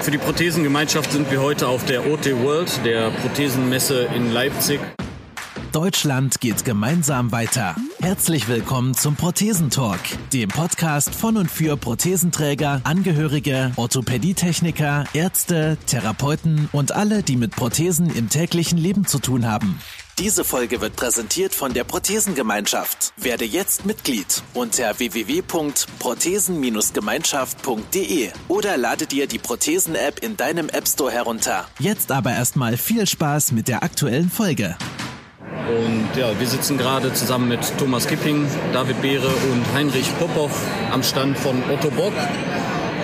Für die Prothesengemeinschaft sind wir heute auf der OT World, der Prothesenmesse in Leipzig. Deutschland geht gemeinsam weiter. Herzlich willkommen zum Prothesentalk, dem Podcast von und für Prothesenträger, Angehörige, Orthopädietechniker, Ärzte, Therapeuten und alle, die mit Prothesen im täglichen Leben zu tun haben. Diese Folge wird präsentiert von der Prothesengemeinschaft. Werde jetzt Mitglied unter www.prothesen-gemeinschaft.de oder lade dir die Prothesen-App in deinem App Store herunter. Jetzt aber erstmal viel Spaß mit der aktuellen Folge. Und ja, wir sitzen gerade zusammen mit Thomas Kipping, David Beere und Heinrich Popov am Stand von Otto Bock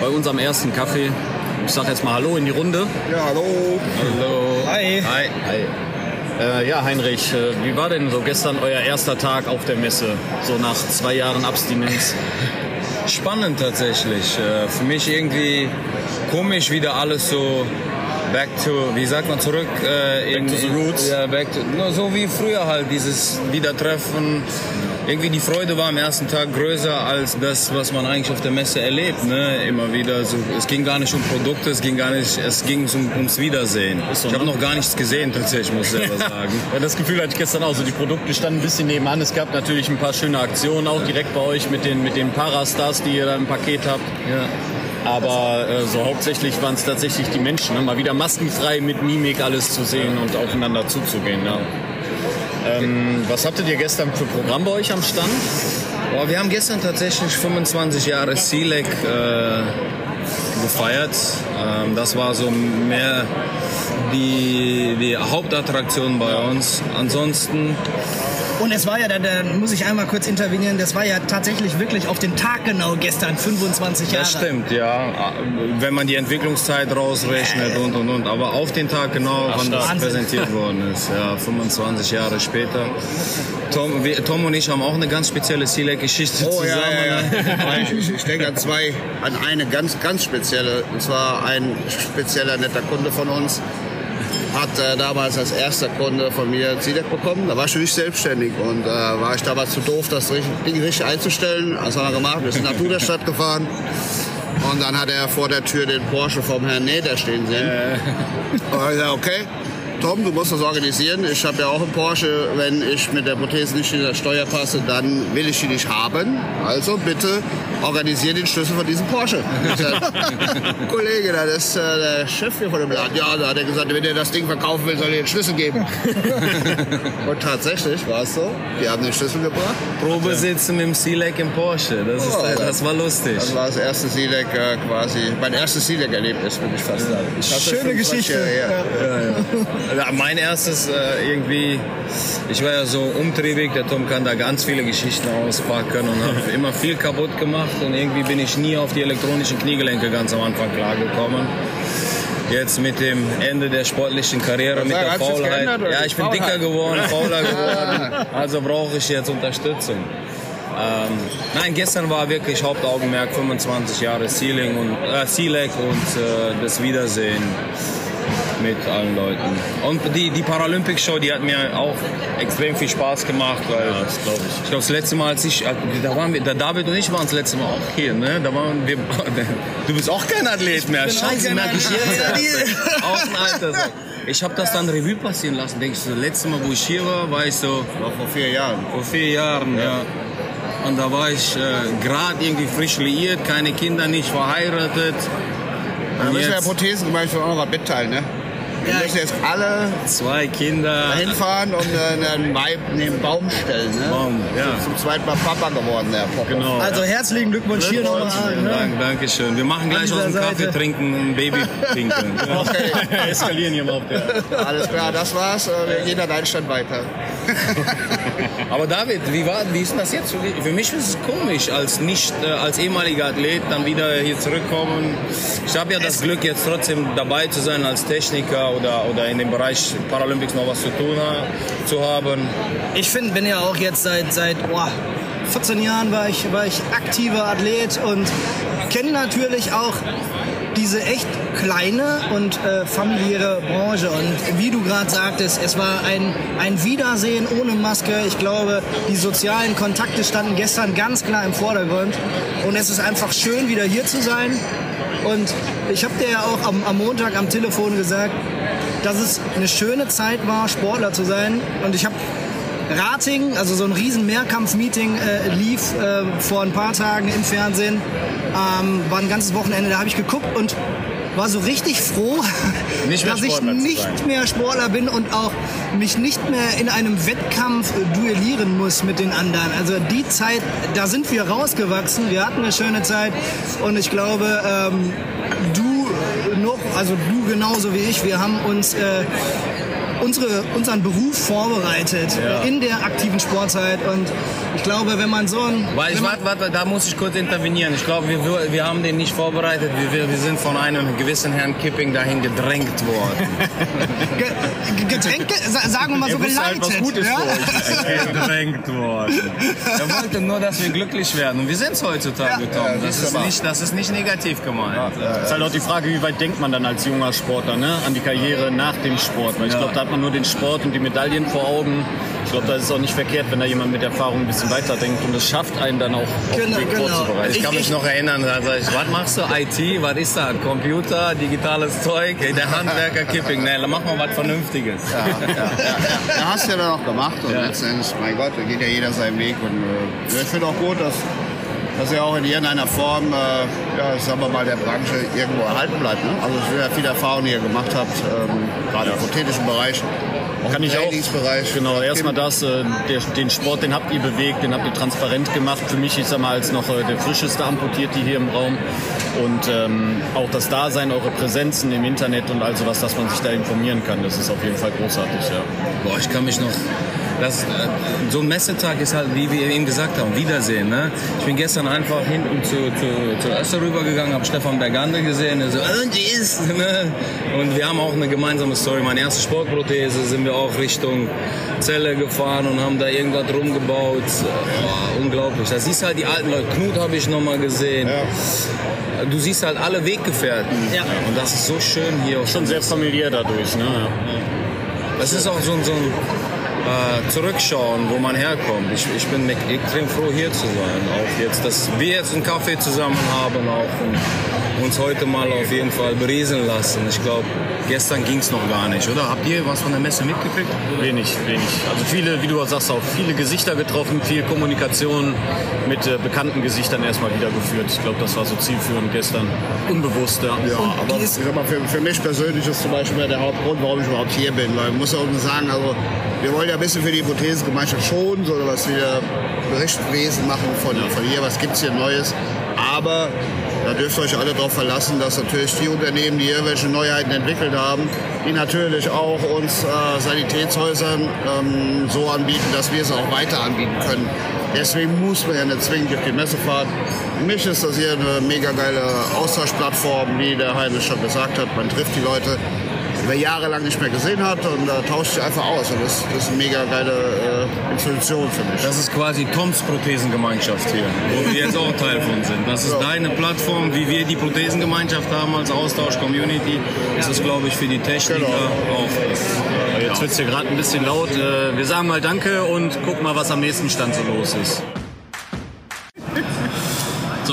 bei unserem ersten Kaffee. Ich sage jetzt mal Hallo in die Runde. Ja, hallo. Hallo. Hi. Hi. Hi. Äh, ja, Heinrich, äh, wie war denn so gestern euer erster Tag auf der Messe, so nach zwei Jahren Abstinenz? Spannend tatsächlich. Äh, für mich irgendwie komisch, wieder alles so back to, wie sagt man, zurück äh, in, to the roots. Ja, back to, so wie früher halt, dieses Wiedertreffen. Irgendwie die Freude war am ersten Tag größer als das, was man eigentlich auf der Messe erlebt. Ne? Immer wieder. So, es ging gar nicht um Produkte, es ging gar nicht, es ging um, ums Wiedersehen. So, ich habe ne? noch gar nichts gesehen tatsächlich, muss ich selber sagen. ja, das Gefühl hatte ich gestern auch. So die Produkte standen ein bisschen nebenan. Es gab natürlich ein paar schöne Aktionen auch direkt bei euch mit den mit den Parastars, die ihr da im Paket habt. Ja. Aber äh, so hauptsächlich waren es tatsächlich die Menschen. Ne? Mal wieder maskenfrei mit Mimik alles zu sehen und aufeinander zuzugehen. Ja. Ähm, was hattet ihr gestern für Programm bei euch am Stand? Boah, wir haben gestern tatsächlich 25 Jahre CELEC äh, gefeiert. Ähm, das war so mehr die, die Hauptattraktion bei uns. Ansonsten und es war ja, da, da, muss ich einmal kurz intervenieren, das war ja tatsächlich wirklich auf den Tag genau gestern, 25 Jahre. Das stimmt, ja. Wenn man die Entwicklungszeit rausrechnet äh. und und und. Aber auf den Tag genau, wann das Wahnsinn. präsentiert worden ist. Ja, 25 Jahre später. Tom, wir, Tom und ich haben auch eine ganz spezielle Sealek-Geschichte oh, zusammen. Ja, ja, ja. ich, ich denke an zwei, an eine ganz, ganz spezielle. Und zwar ein spezieller netter Kunde von uns hat äh, damals als erster Kunde von mir Zidek bekommen. Da war ich schon nicht selbstständig und äh, war ich damals zu doof, das Ding richtig einzustellen. Das haben wir gemacht. Wir sind nach Duderstadt gefahren. Und dann hat er vor der Tür den Porsche vom Herrn Näder stehen sehen. Äh. Und ich dachte, okay, Tom, du musst das organisieren. Ich habe ja auch einen Porsche. Wenn ich mit der Prothese nicht in der Steuer passe, dann will ich die nicht haben. Also bitte organisiere den Schlüssel von diesem Porsche. Kollege, das ist äh, der Chef hier von dem Laden. Ja, da hat er gesagt, wenn er das Ding verkaufen will, soll er den Schlüssel geben. Und tatsächlich war es so. Die haben den Schlüssel gebracht. Probesitz mit dem C-Leg im Porsche. Das, ist, oh, das war lustig. Das war das erste C-Leg äh, quasi. Mein erstes C-Leg-Erlebnis, würde ich fast sagen. Schöne Geschichte. Ja. Ja, ja. mein erstes äh, irgendwie, ich war ja so umtriebig, der Tom kann da ganz viele Geschichten auspacken und habe immer viel kaputt gemacht und irgendwie bin ich nie auf die elektronischen Kniegelenke ganz am Anfang klargekommen. Jetzt mit dem Ende der sportlichen Karriere, mit der Faulheit. Ja, ich bin dicker geworden, fauler geworden. Also brauche ich jetzt Unterstützung. Ähm, nein, gestern war wirklich Hauptaugenmerk 25 Jahre Sealing und äh, und äh, das Wiedersehen mit allen Leuten. Und die, die Paralympic Show, die hat mir auch extrem viel Spaß gemacht, weil ja, das glaube ich. Ich glaube, das letzte Mal, als ich, da waren wir, der David und ich waren das letzte Mal auch hier, ne? Da waren wir, du bist auch kein Athlet mehr. Scheiße, merke ich jetzt. auch ein Alter. Ich habe das dann Revue passieren lassen. Denke ich so, das letzte Mal, wo ich hier war, war ich so. War vor vier Jahren. Vor vier Jahren, ja. ja. Und da war ich äh, gerade irgendwie frisch liiert, keine Kinder, nicht verheiratet. Da müssen wir ja Prothesen gemeinsam auch noch mitteilen, ne? Wir ja, müssen jetzt alle zwei Kinder hinfahren und äh, einen, einen Baum stellen. Ne? Baum, ja. Zum zweiten Mal Papa geworden, der Papa. Genau. Also herzlichen Glückwunsch hier nochmal. Ne? Dank, Dankeschön. Wir machen gleich aus dem Kaffee trinken ein Baby pinkeln. okay. Eskalieren hier mal auf der. Alles klar, das war's. Wir gehen an deinen Stand weiter. Aber David, wie, war, wie ist das jetzt? Für mich ist es komisch, als nicht äh, als ehemaliger Athlet dann wieder hier zurückkommen. Ich habe ja das Glück, jetzt trotzdem dabei zu sein als Techniker oder, oder in dem Bereich Paralympics noch was zu tun zu haben. Ich finde, bin ja auch jetzt seit, seit oh, 14 Jahren war ich, war ich aktiver Athlet und kenne natürlich auch diese echt kleine und äh, familiäre Branche. Und wie du gerade sagtest, es war ein, ein Wiedersehen ohne Maske. Ich glaube, die sozialen Kontakte standen gestern ganz klar im Vordergrund. Und es ist einfach schön, wieder hier zu sein Und ich habe dir ja auch am, am Montag am Telefon gesagt, dass es eine schöne Zeit war, Sportler zu sein. Und ich habe Rating, also so ein riesen Mehrkampf-Meeting äh, lief äh, vor ein paar Tagen im Fernsehen. Ähm, war ein ganzes Wochenende, da habe ich geguckt und war so richtig froh, dass ich nicht mehr Sportler bin und auch mich nicht mehr in einem Wettkampf äh, duellieren muss mit den anderen. Also die Zeit, da sind wir rausgewachsen, wir hatten eine schöne Zeit und ich glaube, ähm, du noch, also du genauso wie ich, wir haben uns äh, unsere, unseren Beruf vorbereitet äh, in der aktiven Sportzeit und ich glaube, wenn man so ein... Weil ich, warte, warte, da muss ich kurz intervenieren. Ich glaube, wir, wir- haben den nicht vorbereitet. Wir, wir, sind von einem gewissen Herrn Kipping dahin gedrängt worden. Ge Ge- Getränke, sa- sagen wir mal so, halt, geleitet. was gut ist ja? für gedrängt worden. Er wollte nur, dass wir glücklich werden. Und wir sind es heutzutage, Tom. Das ist, nicht, das ist nicht negativ gemeint. ist halt auch die Frage, wie weit denkt man dann als junger Sportler ne? an die Karriere nach dem Sport? Weil ich glaube, da hat man nur den Sport und die Medaillen vor Augen. Ich glaube, da ist es auch nicht verkehrt, wenn da jemand mit Erfahrung ein bisschen weiterdenkt und es schafft einen dann auch auf Genau, den Weg genau. vorzubereiten. Ich kann Ich- mich noch erinnern, da sag ich, was machst du? IT, was ist das? Computer, digitales Zeug, der Handwerker Kipping, ne, dann mach mal was Vernünftiges. Ja, ja, ja. ja, hast du ja dann auch gemacht und letzten Endes, mein Gott, da geht ja jeder seinen Weg und äh, ich finde auch gut, dass, dass er auch in irgendeiner Form, äh, ja, sagen wir mal, der Branche irgendwo erhalten bleibt. Ne? Also ich will ja viel Erfahrung, die ihr gemacht habt, ähm, gerade im prothetischen Bereich, auch Kann im ich auch. Trainingsbereich. Genau, erstmal das, äh, der, den Sport, den habt ihr bewegt, den habt ihr transparent gemacht. Für mich, ich sag mal, als noch äh, der frischeste Amputierte hier im Raum. Und ähm, auch das Dasein, eure Präsenzen im Internet und all sowas, dass man sich da informieren kann, das ist auf jeden Fall großartig, ja. Boah, ich kann mich noch. Das, äh, so ein Messetag ist halt, wie wir eben gesagt haben, Wiedersehen. Ne? Ich bin gestern einfach hinten zu, zu, zu Öster rübergegangen, habe Stefan Bergande gesehen. Der so, und ist. Ne? Und wir haben auch eine gemeinsame Story. Meine erste Sportprothese sind wir auch Richtung Zelle gefahren und haben da irgendwas rumgebaut. Boah, unglaublich. Da siehst du halt die alten Leute. Knut habe ich noch mal gesehen. Du siehst halt alle Weggefährten. Ja. Und das ist so schön hier. Schon sehr familiär dadurch, ne? das ist auch so ein, so ein äh, Zurückschauen, wo man herkommt. Ich, ich bin extrem froh, hier zu sein. Auch jetzt, dass wir jetzt einen Kaffee zusammen haben auch und uns heute mal auf jeden Fall berieseln lassen. Ich glaube, gestern ging es noch gar nicht, oder? Habt ihr was von der Messe mitgekriegt? Wenig, wenig. Also viele, wie du auch sagst, auch viele Gesichter getroffen, viel Kommunikation mit äh, bekannten Gesichtern erstmal wieder geführt. Ich glaube, das war so zielführend gestern. Unbewusst, ja. Ja, aber ich sag mal, für, für mich persönlich ist zum Beispiel der Hauptgrund, warum ich überhaupt hier bin. Weil ich muss auch sagen, also wir wollen ja ein bisschen für die Hypothesengemeinschaft schon, so was wir Berichtswesen machen von, von hier, was gibt's hier Neues. Aber da dürft ihr euch alle darauf verlassen, dass natürlich die Unternehmen, die irgendwelche Neuheiten entwickelt haben, die natürlich auch uns äh, Sanitätshäusern ähm, so anbieten, dass wir es auch weiter anbieten können. Deswegen muss man ja nicht zwingend auf die Messe fahren. Für mich ist das hier eine mega geile Austauschplattform, wie der Heinrich schon gesagt hat. Man trifft die Leute, die man jahrelang nicht mehr gesehen hat und äh, tauscht sich einfach aus. Und das, das ist eine mega geile äh, Institution für mich. Das ist quasi Toms Prothesengemeinschaft hier, wo wir jetzt auch Teil von sind. Das ist deine Plattform, wie wir die Prothesengemeinschaft haben als Austausch-Community. Das ist, glaube ich, für die Techniker Genau. auch. Jetzt wird es hier gerade ein bisschen laut. Äh, Wir sagen mal Danke und gucken mal, was am nächsten Stand so los ist.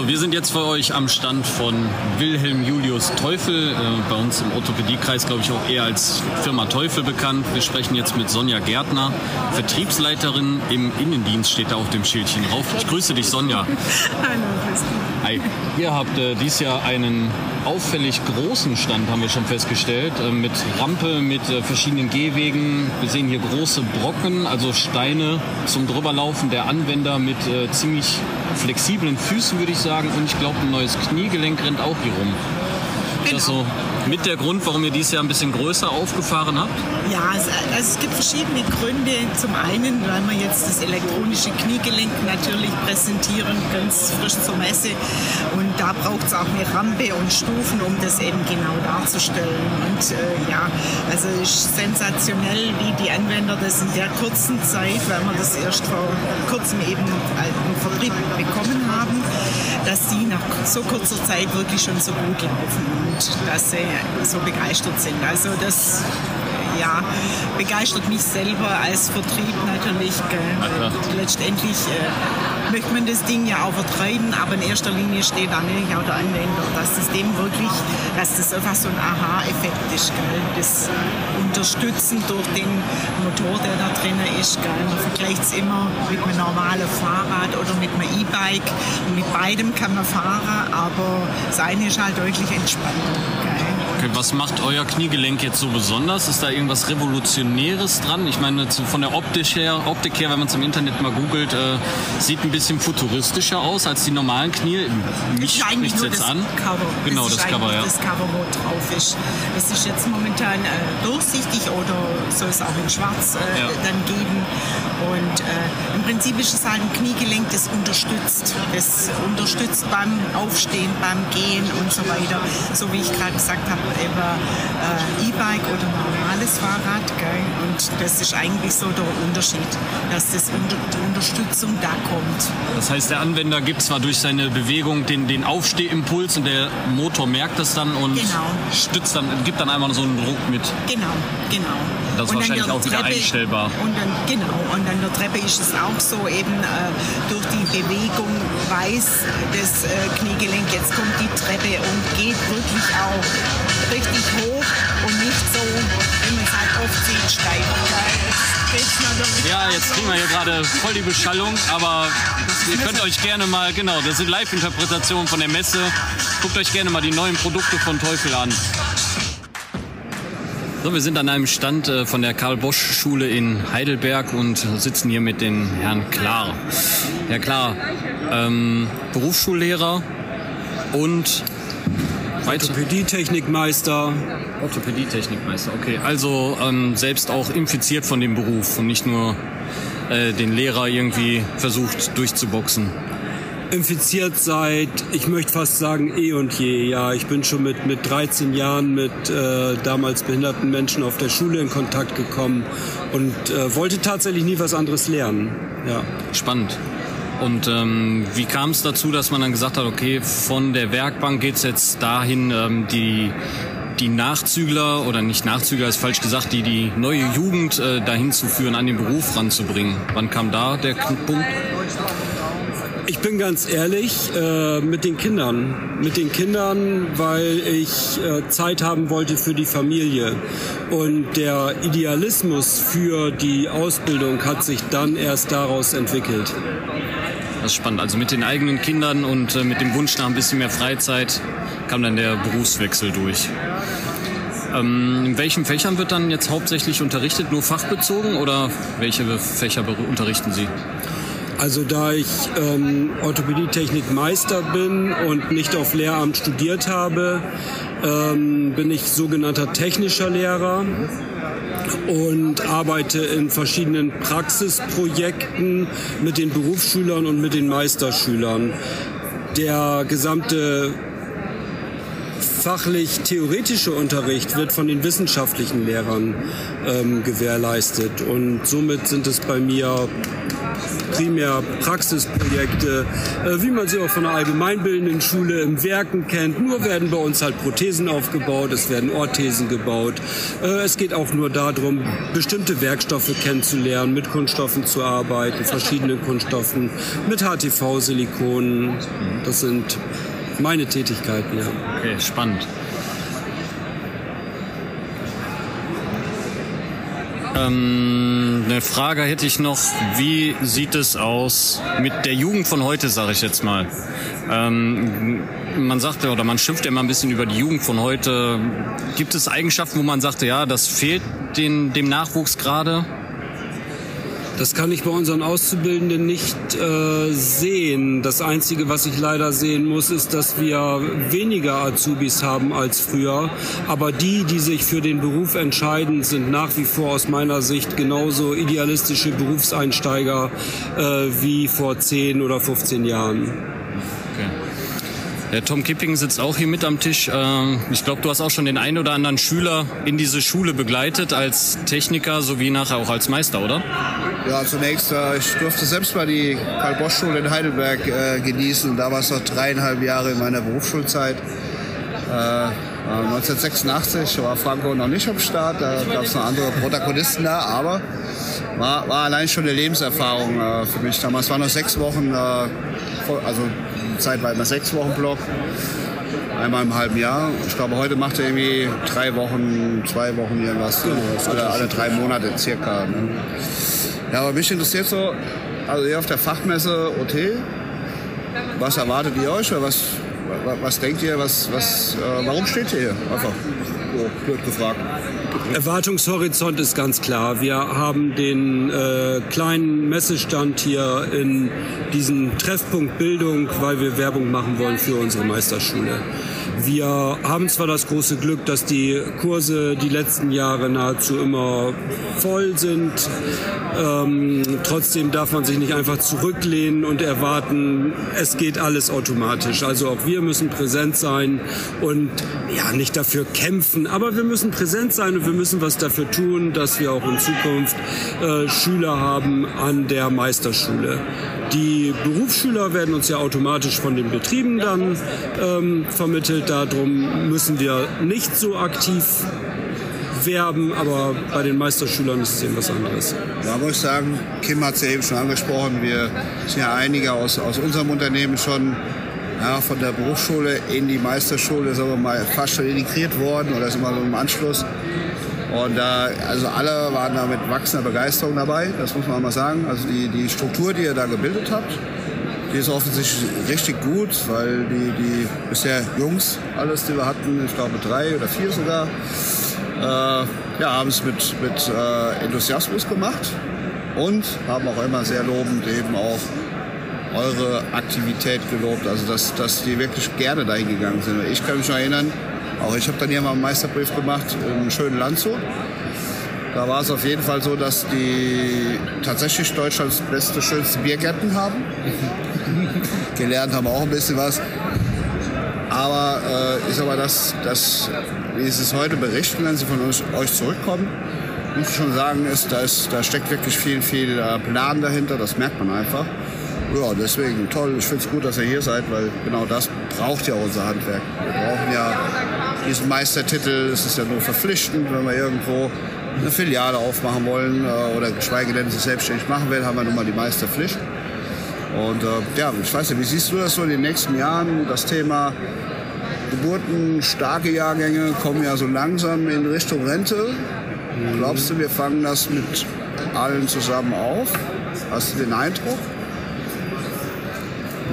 So, wir sind jetzt für euch am Stand von Wilhelm Julius Teufel, äh, bei uns im Orthopädiekreis, glaube ich, auch eher als Firma Teufel bekannt. Wir sprechen jetzt mit Sonja Gärtner, Vertriebsleiterin im Innendienst, steht da auf dem Schildchen drauf. Ich grüße dich, Sonja. Hallo, Christi. Hi. Ihr habt äh, dieses Jahr einen auffällig großen Stand, haben wir schon festgestellt, äh, mit Rampe, mit äh, verschiedenen Gehwegen. Wir sehen hier große Brocken, also Steine zum Drüberlaufen der Anwender mit äh, ziemlich flexiblen Füßen, würde ich sagen. Und ich glaube, ein neues Kniegelenk rennt auch hier rum. Ist das so mit der Grund, warum ihr dieses Jahr ein bisschen größer aufgefahren habt? Ja, es, also es gibt verschiedene Gründe. Zum einen, weil wir jetzt das elektronische Kniegelenk natürlich präsentieren, ganz frisch zur Messe. Und da braucht es auch eine Rampe und Stufen, um das eben genau darzustellen. Und äh, ja, also ist sensationell, wie die Anwender das in der kurzen Zeit, weil wir das erst vor kurzem eben im Vertrieb bekommen haben, dass die nach so kurzer Zeit wirklich schon so gut laufen und dass sie so begeistert sind. Also das ja, begeistert mich selber als Vertrieb natürlich. Letztendlich äh, möchte man das Ding ja auch vertreiben, aber in erster Linie steht da natürlich auch der Anwender, dass das dem wirklich, dass das einfach so ein Aha-Effekt ist, gell? das Unterstützen durch den Motor, der da drin ist, gell? man vergleicht es immer mit einem normalen Fahrrad oder mit einem E-Bike mit beidem kann man fahren, aber das eine ist halt deutlich entspannter. Was macht euer Kniegelenk jetzt so besonders? Ist da irgendwas Revolutionäres dran? Ich meine, von der Optik her, Optik her wenn man es im Internet mal googelt, äh, sieht ein bisschen futuristischer aus als die normalen Knie. Mich spricht es jetzt an. Cover. Genau, das, ist das Cover, ja. Das Cover, wo drauf ist. Es ist jetzt momentan äh, durchsichtig oder soll es auch in schwarz äh, Ja. dann geben. Und äh, im Prinzip ist es halt ein Kniegelenk, das unterstützt. Das unterstützt beim Aufstehen, beim Gehen und so weiter. So wie ich gerade gesagt habe, über äh, E-Bike oder normales Fahrrad. Gell? Und das ist eigentlich so der Unterschied, dass das unter, die Unterstützung da kommt. Das heißt, der Anwender gibt zwar durch seine Bewegung den, den Aufstehimpuls und der Motor merkt das dann und Genau. stützt dann, gibt dann einmal so einen Druck mit. Genau, genau. Das ist Und wahrscheinlich auch wieder einstellbar. Und dann, genau, und an der Treppe ist es auch so, eben äh, durch die Bewegung weiß das äh, Kniegelenk, jetzt kommt die Treppe und geht wirklich auch richtig hoch und nicht so, Ja, jetzt kriegen wir hier gerade voll die Beschallung, aber ihr könnt euch gerne mal, genau, das sind Live-Interpretationen von der Messe. Guckt euch gerne mal die neuen Produkte von Teufel an. So, wir sind an einem Stand äh, von der Karl-Bosch-Schule in Heidelberg und sitzen hier mit den Herrn Klar. Herr Klar, ähm, Berufsschullehrer und. Orthopädie-Technikmeister. Orthopädie-Technikmeister, okay. Also ähm, selbst auch infiziert von dem Beruf und nicht nur äh, den Lehrer irgendwie versucht durchzuboxen. Infiziert seit, ich möchte fast sagen, eh und je. Ja, ich bin schon mit, mit 13 Jahren mit äh, damals behinderten Menschen auf der Schule in Kontakt gekommen und äh, wollte tatsächlich nie was anderes lernen. Ja. Spannend. Und ähm, wie kam es dazu, dass man dann gesagt hat, okay, von der Werkbank geht's jetzt dahin, ähm, die, die Nachzügler oder nicht Nachzügler ist falsch gesagt, die, die neue Jugend äh, dahin zu führen, an den Beruf ranzubringen. Wann kam da der Punkt? Ich bin ganz ehrlich, äh, mit den Kindern. Mit den Kindern, weil ich äh, Zeit haben wollte für die Familie. Und der Idealismus für die Ausbildung hat sich dann erst daraus entwickelt. Das ist spannend. Also mit den eigenen Kindern und äh, mit dem Wunsch nach ein bisschen mehr Freizeit kam dann der Berufswechsel durch. Ähm, in welchen Fächern wird dann jetzt hauptsächlich unterrichtet? Nur fachbezogen oder welche Fächer unterrichten Sie? Also da ich ähm, Orthopädie-Technik-Meister bin und nicht auf Lehramt studiert habe, ähm, bin ich sogenannter technischer Lehrer und arbeite in verschiedenen Praxisprojekten mit den Berufsschülern und mit den Meisterschülern. Der gesamte fachlich-theoretische Unterricht wird von den wissenschaftlichen Lehrern ähm, gewährleistet und somit sind es bei mir primär Praxisprojekte, äh, wie man sie auch von der allgemeinbildenden Schule im Werken kennt. Nur werden bei uns halt Prothesen aufgebaut, es werden Orthesen gebaut. Äh, es geht auch nur darum, bestimmte Werkstoffe kennenzulernen, mit Kunststoffen zu arbeiten, verschiedenen Kunststoffen, mit HTV, Silikonen. Das sind meine Tätigkeiten, ja. Okay, spannend. Ähm, eine Frage hätte ich noch. Wie sieht es aus mit der Jugend von heute, sage ich jetzt mal? Ähm, man sagte oder man schimpft ja immer ein bisschen über die Jugend von heute. Gibt es Eigenschaften, wo man sagte, ja, das fehlt den, dem Nachwuchs gerade? Das kann ich bei unseren Auszubildenden nicht äh, sehen. Das Einzige, was ich leider sehen muss, ist, dass wir weniger Azubis haben als früher. Aber die, die sich für den Beruf entscheiden, sind nach wie vor aus meiner Sicht genauso idealistische Berufseinsteiger äh, wie vor 10 oder 15 Jahren. Der Tom Kipping sitzt auch hier mit am Tisch. Ähm, Ich glaube, du hast auch schon den einen oder anderen Schüler in diese Schule begleitet als Techniker sowie nachher auch als Meister, oder? Ja, zunächst, äh, ich durfte selbst mal die Karl-Bosch-Schule in Heidelberg äh, genießen. Da war es noch dreieinhalb Jahre in meiner Berufsschulzeit. Äh, 1986 war Franco noch nicht am Start, da gab es noch andere Protagonisten da, aber war, war allein schon eine Lebenserfahrung äh, für mich. Damals waren noch sechs Wochen, äh, also Zeit war immer sechs Wochen Block, einmal im halben Jahr. Ich glaube, heute macht er irgendwie drei Wochen, zwei Wochen irgendwas, alle, alle drei Monate circa. Ne? Ja, aber mich interessiert so, also ihr auf der Fachmesse OT, was erwartet ihr euch oder was, was denkt ihr, was, was, äh, warum steht ihr hier? Einfach so blöd gefragt. Erwartungshorizont ist ganz klar. Wir haben den äh, kleinen Messestand hier in diesem Treffpunkt Bildung, weil wir Werbung machen wollen für unsere Meisterschule. Wir haben zwar das große Glück, dass die Kurse die letzten Jahre nahezu immer voll sind. Ähm, trotzdem darf man sich nicht einfach zurücklehnen und erwarten, es geht alles automatisch. Also auch wir müssen präsent sein und ja, nicht dafür kämpfen, aber wir müssen präsent sein und wir müssen was dafür tun, dass wir auch in Zukunft äh, Schüler haben an der Meisterschule. Die Berufsschüler werden uns ja automatisch von den Betrieben dann ähm, vermittelt. Darum müssen wir nicht so aktiv werben, aber bei den Meisterschülern ist es eben was anderes. Da muss ich sagen, Kim hat es ja eben schon angesprochen, wir sind ja einige aus, aus unserem Unternehmen schon ja, von der Berufsschule in die Meisterschule sagen wir mal, fast schon integriert worden oder sind wir so im Anschluss. Und da, also alle waren da mit wachsender Begeisterung dabei, das muss man mal sagen. Also die, die Struktur, die ihr da gebildet habt, die ist offensichtlich richtig gut, weil die, die bisher Jungs, alles, die wir hatten, ich glaube drei oder vier sogar, äh, ja, haben es mit, mit äh, Enthusiasmus gemacht und haben auch immer sehr lobend eben auch eure Aktivität gelobt, also dass, dass die wirklich gerne dahin gegangen sind. Ich kann mich noch erinnern, auch ich habe dann hier mal einen Meisterbrief gemacht im schönen Landshut. Da war es auf jeden Fall so, dass die tatsächlich Deutschlands beste, schönste Biergärten haben. Gelernt haben auch ein bisschen was. Aber äh, ich sag mal, das, das, wie sie es heute berichten, wenn sie von uns, euch zurückkommen, muss ich schon sagen, ist, da, ist, da steckt wirklich viel, viel äh, Plan dahinter. Das merkt man einfach. Ja, deswegen toll. Ich finde es gut, dass ihr hier seid, weil genau das braucht ja unser Handwerk. Wir brauchen ja diesen Meistertitel. Es ist ja nur verpflichtend, wenn wir irgendwo eine Filiale aufmachen wollen äh, oder geschweige denn sich selbstständig machen will, haben wir nun mal die Meisterpflicht. Und äh, ja, ich weiß nicht, wie siehst du das so in den nächsten Jahren? Das Thema Geburten, starke Jahrgänge kommen ja so langsam in Richtung Rente. Glaubst du, wir fangen das mit allen zusammen auf? Hast du den Eindruck?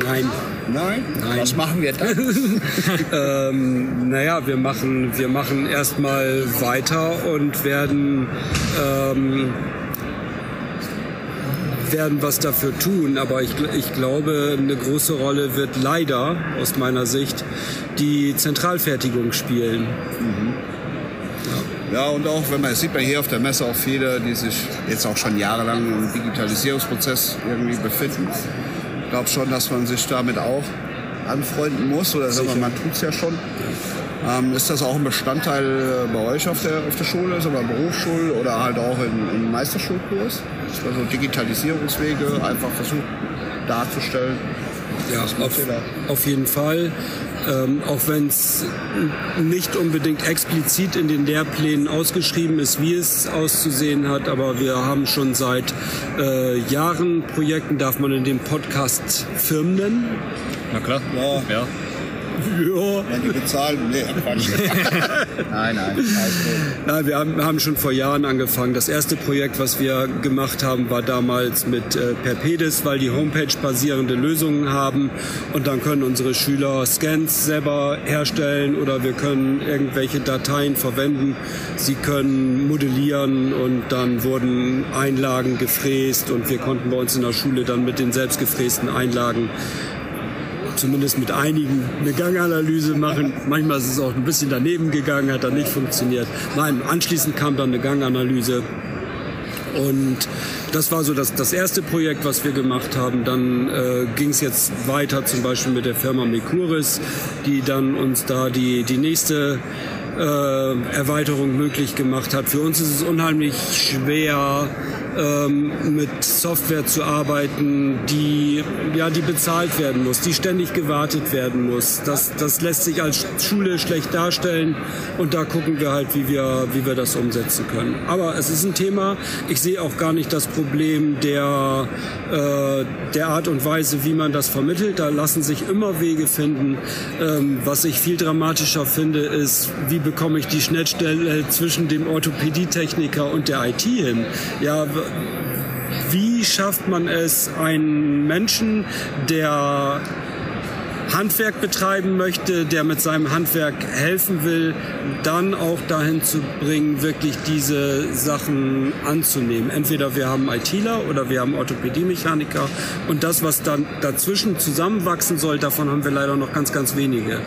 Nein. Nein? Nein. Was machen wir dann? ähm, naja, wir machen, wir machen erstmal weiter und werden, ähm, werden was dafür tun. Aber ich, ich glaube, eine große Rolle wird leider aus meiner Sicht die Zentralfertigung spielen. Ja, und auch, wenn man, sieht man hier auf der Messe auch viele, die sich jetzt auch schon jahrelang im Digitalisierungsprozess irgendwie befinden. Ich glaube schon, dass man sich damit auch anfreunden muss, oder sagen wir, man tut es ja schon. Ähm, ist das auch ein Bestandteil äh, bei euch auf der, auf der Schule, so bei Berufsschule oder halt auch im, im Meisterschulkurs? Dass man so Digitalisierungswege einfach versucht darzustellen? Ja, auf, auf jeden Fall. Ähm, auch wenn es nicht unbedingt explizit in den Lehrplänen ausgeschrieben ist, wie es auszusehen hat, aber wir haben schon seit äh, Jahren Projekten, darf man in dem Podcast Firmen nennen. Na klar. Ja. ja. Ja. Wenn die bezahlen, nee, Quatsch. nein, nein. Nein, wir haben, haben schon vor Jahren angefangen. Das erste Projekt, was wir gemacht haben, war damals mit äh, Perpedis, weil die Homepage-basierende Lösungen haben. Und dann können unsere Schüler Scans selber herstellen oder wir können irgendwelche Dateien verwenden. Sie können modellieren und dann wurden Einlagen gefräst und wir konnten bei uns in der Schule dann mit den selbstgefrästen Einlagen zumindest mit einigen eine Ganganalyse machen. Manchmal ist es auch ein bisschen daneben gegangen, hat dann nicht funktioniert. Nein, anschließend kam dann eine Ganganalyse. Und das war so das, das erste Projekt, was wir gemacht haben. Dann äh, ging es jetzt weiter zum Beispiel mit der Firma Mekuris, die dann uns da die, die nächste äh, Erweiterung möglich gemacht hat. Für uns ist es unheimlich schwer, ähm, mit Software zu arbeiten, die, ja, die bezahlt werden muss, die ständig gewartet werden muss. Das, das lässt sich als Schule schlecht darstellen und da gucken wir halt, wie wir, wie wir das umsetzen können. Aber es ist ein Thema. Ich sehe auch gar nicht das Problem der, äh, der Art und Weise, wie man das vermittelt. Da lassen sich immer Wege finden. Ähm, was ich viel dramatischer finde, ist, wie bekomme ich die Schnittstelle zwischen dem Orthopädietechniker und der IT hin? Ja, wie schafft man es, einen Menschen, der Handwerk betreiben möchte, der mit seinem Handwerk helfen will, dann auch dahin zu bringen, wirklich diese Sachen anzunehmen. Entweder wir haben ITler oder wir haben Orthopädie-Mechaniker und das, was dann dazwischen zusammenwachsen soll, davon haben wir leider noch ganz, ganz wenige.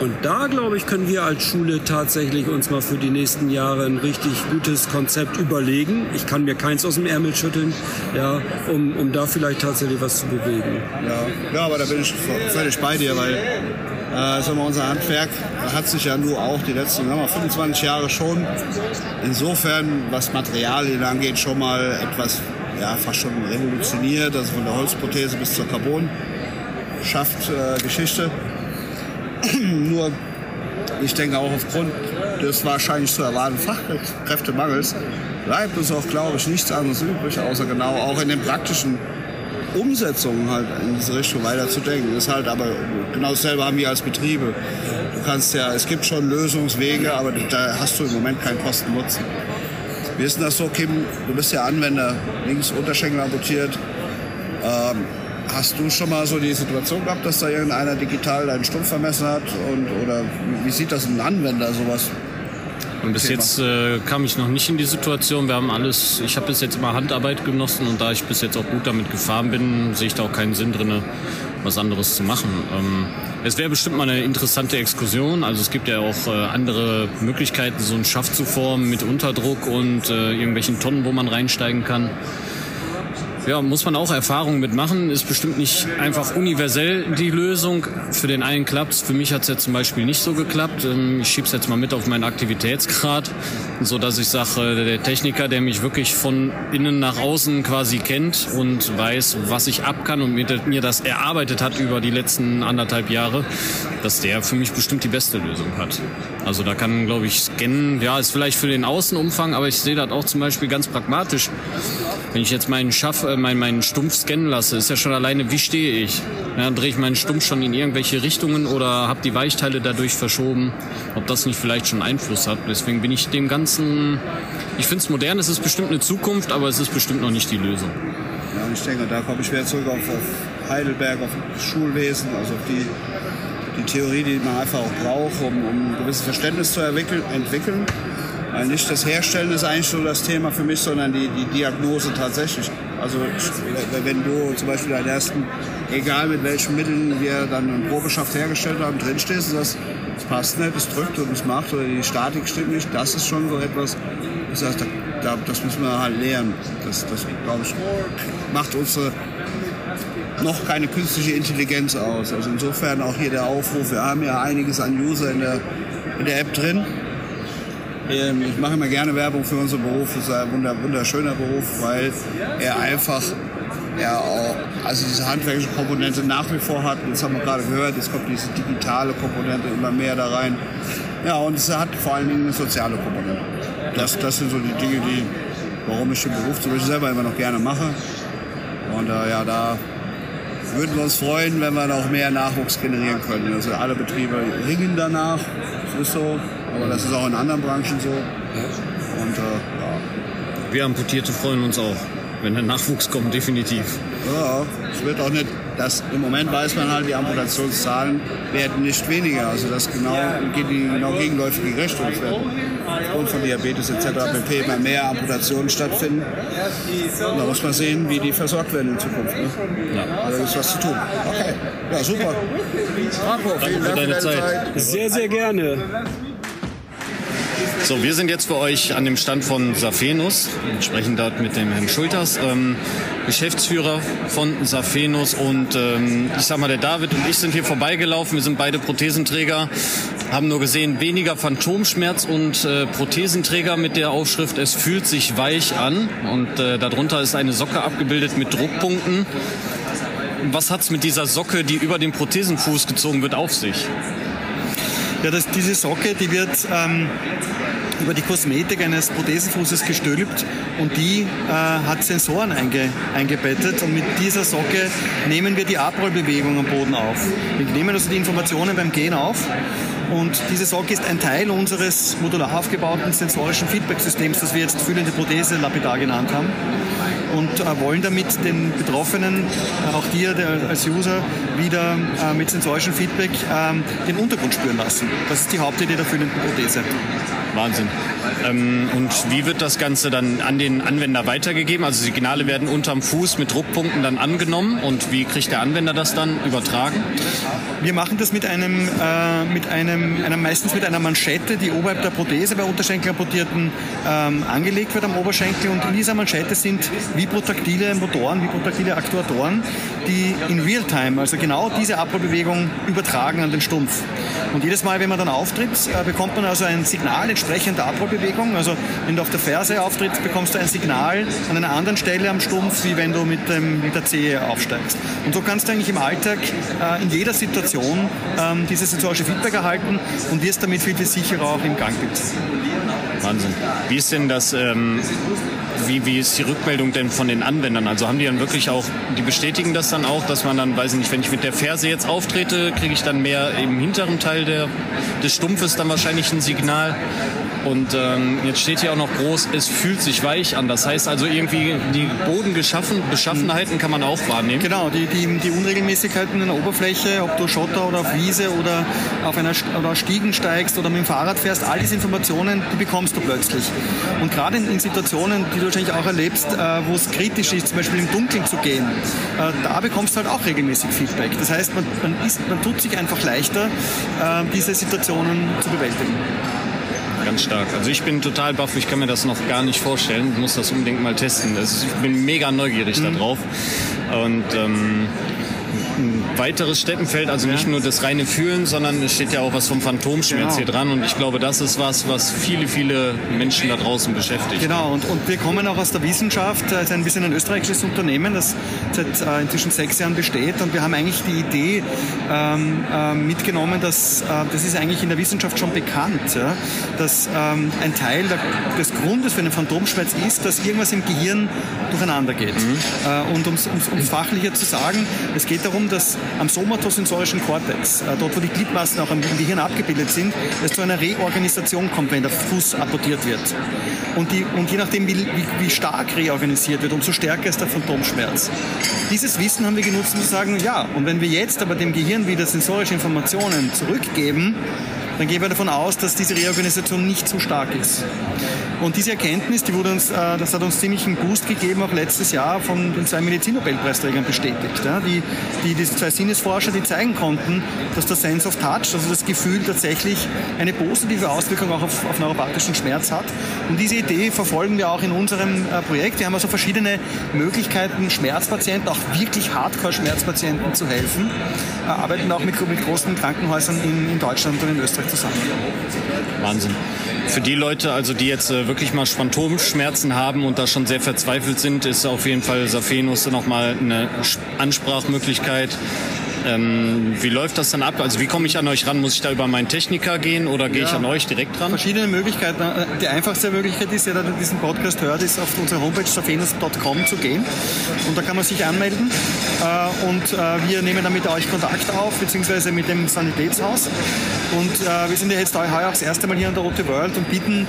Und da, glaube ich, können wir als Schule tatsächlich uns mal für die nächsten Jahre ein richtig gutes Konzept überlegen. Ich kann mir keins aus dem Ärmel schütteln, ja, um, um da vielleicht tatsächlich was zu bewegen. Ja, ja aber da bin ich völlig bei dir, weil äh, sagen wir, unser Handwerk hat sich ja nur auch die letzten sagen wir, 25 Jahre schon insofern, was Materialien angeht, schon mal etwas ja, fast schon revolutioniert, also von der Holzprothese bis zur Carbon schafft äh, Geschichte. Nur, ich denke auch aufgrund des wahrscheinlich zu erwartenden Fachkräftemangels bleibt uns auch, glaube ich, nichts anderes übrig, außer genau auch in den praktischen Umsetzungen halt in diese Richtung weiter zu denken. Das ist halt aber genau dasselbe haben wir als Betriebe. Du kannst ja, es gibt schon Lösungswege, aber da hast du im Moment keinen Kosten-Nutzen. Wie ist denn das so, Kim? Du bist ja Anwender, links Unterschenkel amputiert. Ähm, Hast du schon mal so die Situation gehabt, dass da irgendeiner digital deinen Stumpf vermessen hat? Und, oder wie sieht das ein Anwender sowas? Und bis jetzt äh, kam ich noch nicht in die Situation. Wir haben alles, ich habe bis jetzt immer Handarbeit genossen und da ich bis jetzt auch gut damit gefahren bin, sehe ich da auch keinen Sinn drin, was anderes zu machen. Ähm, es wäre bestimmt mal eine interessante Exkursion. Also es gibt ja auch äh, andere Möglichkeiten, so einen Schaft zu formen mit Unterdruck und äh, irgendwelchen Tonnen, wo man reinsteigen kann. Ja, muss man auch Erfahrungen mitmachen. Ist bestimmt nicht einfach universell die Lösung. Für den einen klappt Für mich hat es jetzt zum Beispiel nicht so geklappt. Ähm, ich schiebe es jetzt mal mit auf meinen Aktivitätsgrad, so dass ich sage, äh, der Techniker, der mich wirklich von innen nach außen quasi kennt und weiß, was ich ab kann und mir das erarbeitet hat über die letzten anderthalb Jahre, dass der für mich bestimmt die beste Lösung hat. Also da kann, glaube ich, scannen, ja, ist vielleicht für den Außenumfang, aber ich sehe das auch zum Beispiel ganz pragmatisch. Wenn ich jetzt meinen Schaff, äh, meinen, meinen Stumpf scannen lasse, ist ja schon alleine, wie stehe ich? Ja, drehe ich meinen Stumpf schon in irgendwelche Richtungen oder habe die Weichteile dadurch verschoben? Ob das nicht vielleicht schon Einfluss hat? Deswegen bin ich dem Ganzen, ich finde es modern, es ist bestimmt eine Zukunft, aber es ist bestimmt noch nicht die Lösung. Ja, und ich denke, da komme ich wieder zurück auf, auf Heidelberg, auf das Schulwesen, also auf die, die Theorie, die man einfach auch braucht, um, um ein gewisses Verständnis zu entwickeln weil nicht das Herstellen ist eigentlich so das Thema für mich, sondern die, die Diagnose tatsächlich. Also wenn du zum Beispiel deinen ersten, egal mit welchen Mitteln wir dann einen Probeschaft hergestellt haben, drinstehst und sagst, es passt nicht, es drückt und es macht oder die Statik stimmt nicht, das ist schon so etwas, das heißt, da, das müssen wir halt lernen. Das, das glaube ich, macht unsere noch keine künstliche Intelligenz aus. Also insofern auch hier der Aufruf, wir haben ja einiges an User in der, in der App drin ich mache immer gerne Werbung für unseren Beruf. Es ist ein wunderschöner Beruf, weil er einfach ja, auch, also diese handwerkliche Komponente nach wie vor hat. Das haben wir gerade gehört. Jetzt kommt diese digitale Komponente immer mehr da rein. Ja, und es hat vor allen Dingen eine soziale Komponente. Das, das sind so die Dinge, die, warum ich den Beruf zum Beispiel selber immer noch gerne mache. Und äh, ja, da würden wir uns freuen, wenn wir noch mehr Nachwuchs generieren können. Also alle Betriebe ringen danach. Das ist so. Aber das ist auch in anderen Branchen so. Und, äh, ja. Wir Amputierte freuen uns auch, wenn der Nachwuchs kommt, definitiv. Ja, es wird auch nicht, das, im Moment weiß man halt, die Amputationszahlen werden nicht weniger. Also das genau, geht die genau gegenläufige Richtung. Es werden aufgrund von Diabetes etc. pp. immer mehr Amputationen stattfinden. Und da muss man sehen, wie die versorgt werden in Zukunft. Ne? Ja. Also ist was zu tun. Okay, ja super. Marco, vielen Dank für deine Zeit. Zeit. Sehr, sehr gerne. So, wir sind jetzt für euch an dem Stand von Safenus, Wir sprechen dort mit dem Herrn Schulters, ähm, Geschäftsführer von Safenus und ähm, ich sag mal, der David und ich sind hier vorbeigelaufen, wir sind beide Prothesenträger, haben nur gesehen, weniger Phantomschmerz und äh, Prothesenträger mit der Aufschrift, es fühlt sich weich an. Und äh, darunter ist eine Socke abgebildet mit Druckpunkten. Was hat's mit dieser Socke, die über den Prothesenfuß gezogen wird, auf sich? Ja, das, diese Socke, die wird ähm, über die Kosmetik eines Prothesenfußes gestülpt und die äh, hat Sensoren einge, eingebettet und mit dieser Socke nehmen wir die Abrollbewegung am Boden auf. Wir nehmen also die Informationen beim Gehen auf und diese Socke ist ein Teil unseres modular aufgebauten sensorischen Feedback-Systems, das wir jetzt fühlende Prothese lapidar genannt haben und äh, wollen damit den Betroffenen, äh, auch dir der, als User, wieder äh, mit sensorischem Feedback ähm, den Untergrund spüren lassen. Das ist die Hauptidee der fühlenden Prothese. Wahnsinn. Ähm, und wie wird das Ganze dann an den Anwender weitergegeben? Also Signale werden unterm Fuß mit Druckpunkten dann angenommen und wie kriegt der Anwender das dann übertragen? Wir machen das mit einem, äh, mit einem, einer, meistens mit einer Manschette, die oberhalb der Prothese bei Unterschenkel-Amputierten ähm, angelegt wird am Oberschenkel. Und in dieser Manschette sind vibrotaktile Motoren, vibrotaktile Aktuatoren, die in Realtime, also genau diese Abrollbewegung übertragen an den Stumpf. Und jedes Mal, wenn man dann auftritt, äh, bekommt man also ein Signal entsprechend der Abrollbewegung. Also wenn du auf der Ferse auftrittst, bekommst du ein Signal an einer anderen Stelle am Stumpf, wie wenn du mit, dem, mit der Zehe aufsteigst. Und so kannst du eigentlich im Alltag äh, in jeder Situation ähm, dieses sensorische Feedback erhalten und wirst damit viel, viel sicherer auch im Gangbild. Wahnsinn. Wie ist denn das, ähm, wie, wie ist die Rückmeldung denn von den Anwendern? Also haben die dann wirklich auch, die bestätigen das dann auch, dass man dann, weiß ich nicht, wenn ich mit der Ferse jetzt auftrete, kriege ich dann mehr im hinteren Teil der, des Stumpfes dann wahrscheinlich ein Signal und ähm, jetzt steht hier auch noch groß, es fühlt sich weich an. Das heißt also irgendwie die Bodenbeschaffenheiten kann man auch wahrnehmen. Genau, die, die, die Unregelmäßigkeiten in der Oberfläche, ob du Schotter oder auf Wiese oder auf einer oder Stiegen steigst oder mit dem Fahrrad fährst, all diese Informationen, die bekommst du plötzlich. Und gerade in, in Situationen, die du wahrscheinlich auch erlebst, äh, wo es kritisch ist, zum Beispiel im Dunkeln zu gehen, äh, da bekommst du halt auch regelmäßig Feedback. Das heißt, man, man, ist, man tut sich einfach leichter, äh, diese Situationen zu bewältigen ganz stark. Also ich bin total baff, ich kann mir das noch gar nicht vorstellen. Ich muss das unbedingt mal testen. Ist, ich bin mega neugierig mhm. darauf. Und ähm, weiteres Steppenfeld, also nicht nur das reine Fühlen, sondern es steht ja auch was vom Phantomschmerz genau. hier dran und ich glaube, das ist was, was viele, viele Menschen da draußen beschäftigt. Genau, und, und wir kommen auch aus der Wissenschaft, es ist ein bisschen ein österreichisches Unternehmen, das seit äh, inzwischen sechs Jahren besteht und wir haben eigentlich die Idee ähm, äh, mitgenommen, dass äh, das ist eigentlich in der Wissenschaft schon bekannt, ja, dass ähm, ein Teil der, des Grundes für einen Phantomschmerz ist, dass irgendwas im Gehirn durcheinander geht. Mhm. Äh, und um es fachlicher zu sagen, es geht darum, dass am somatosensorischen Kortex, äh, dort wo die Gliedmaßen auch im Gehirn abgebildet sind, es zu einer Reorganisation kommt, wenn der Fuß amputiert wird. Und, die, und je nachdem, wie, wie, wie stark reorganisiert wird, umso stärker ist der Phantomschmerz. Dieses Wissen haben wir genutzt, um zu sagen, ja, und wenn wir jetzt aber dem Gehirn wieder sensorische Informationen zurückgeben, dann gehen wir davon aus, dass diese Reorganisation nicht so stark ist. Und diese Erkenntnis, die wurde uns, äh, das hat uns ziemlich einen Boost gegeben, auch letztes Jahr von den zwei Medizinnobelpreisträgern bestätigt. Die, die, die zwei Sinnesforscher, die zeigen konnten, dass der Sense of Touch, also das Gefühl tatsächlich eine positive Auswirkung auch auf, auf neuropathischen Schmerz hat. Und diese Idee verfolgen wir auch in unserem äh, Projekt. Wir haben also verschiedene Möglichkeiten, Schmerzpatienten, auch wirklich Hardcore-Schmerzpatienten zu helfen. Wir äh, arbeiten auch mit, mit großen Krankenhäusern in, in Deutschland und in Österreich zusammen. Wahnsinn. Für die Leute, also die jetzt wirklich mal Phantomschmerzen haben und da schon sehr verzweifelt sind, ist auf jeden Fall Safenus nochmal eine Ansprachmöglichkeit ähm, wie läuft das dann ab? Also wie komme ich an euch ran? Muss ich da über meinen Techniker gehen oder gehe ja, ich an euch direkt ran? Verschiedene Möglichkeiten. Die einfachste Möglichkeit ist, jeder, der diesen Podcast hört, ist auf unsere Homepage safenus.com zu gehen. Und da kann man sich anmelden. Äh, und äh, wir nehmen dann mit euch Kontakt auf, beziehungsweise mit dem Sanitätshaus. Und äh, wir sind ja jetzt heuer auch das erste Mal hier an der Rote World und bieten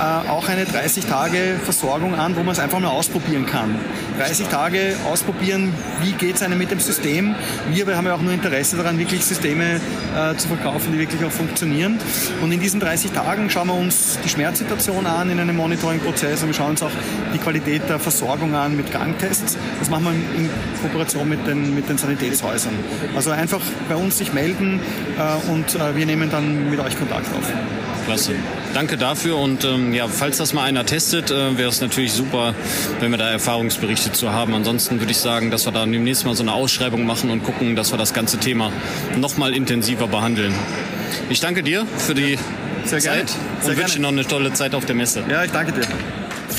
auch eine 30 Tage Versorgung an, wo man es einfach mal ausprobieren kann. 30 Tage ausprobieren, wie geht es einem mit dem System. Wir haben ja auch nur Interesse daran, wirklich Systeme äh, zu verkaufen, die wirklich auch funktionieren. Und in diesen 30 Tagen schauen wir uns die Schmerzsituation an in einem Monitoring-Prozess und wir schauen uns auch die Qualität der Versorgung an mit Gangtests. Das machen wir in Kooperation mit den, mit den Sanitätshäusern. Also einfach bei uns sich melden äh, und äh, wir nehmen dann mit euch Kontakt auf. Klasse. Danke dafür und ähm, ja, falls das mal einer testet, äh, wäre es natürlich super, wenn wir da Erfahrungsberichte zu haben. Ansonsten würde ich sagen, dass wir da demnächst mal so eine Ausschreibung machen und gucken, dass wir das ganze Thema noch mal intensiver behandeln. Ich danke dir für die Sehr gerne. Zeit Sehr und wünsche dir gerne. noch eine tolle Zeit auf der Messe. Ja, ich danke dir.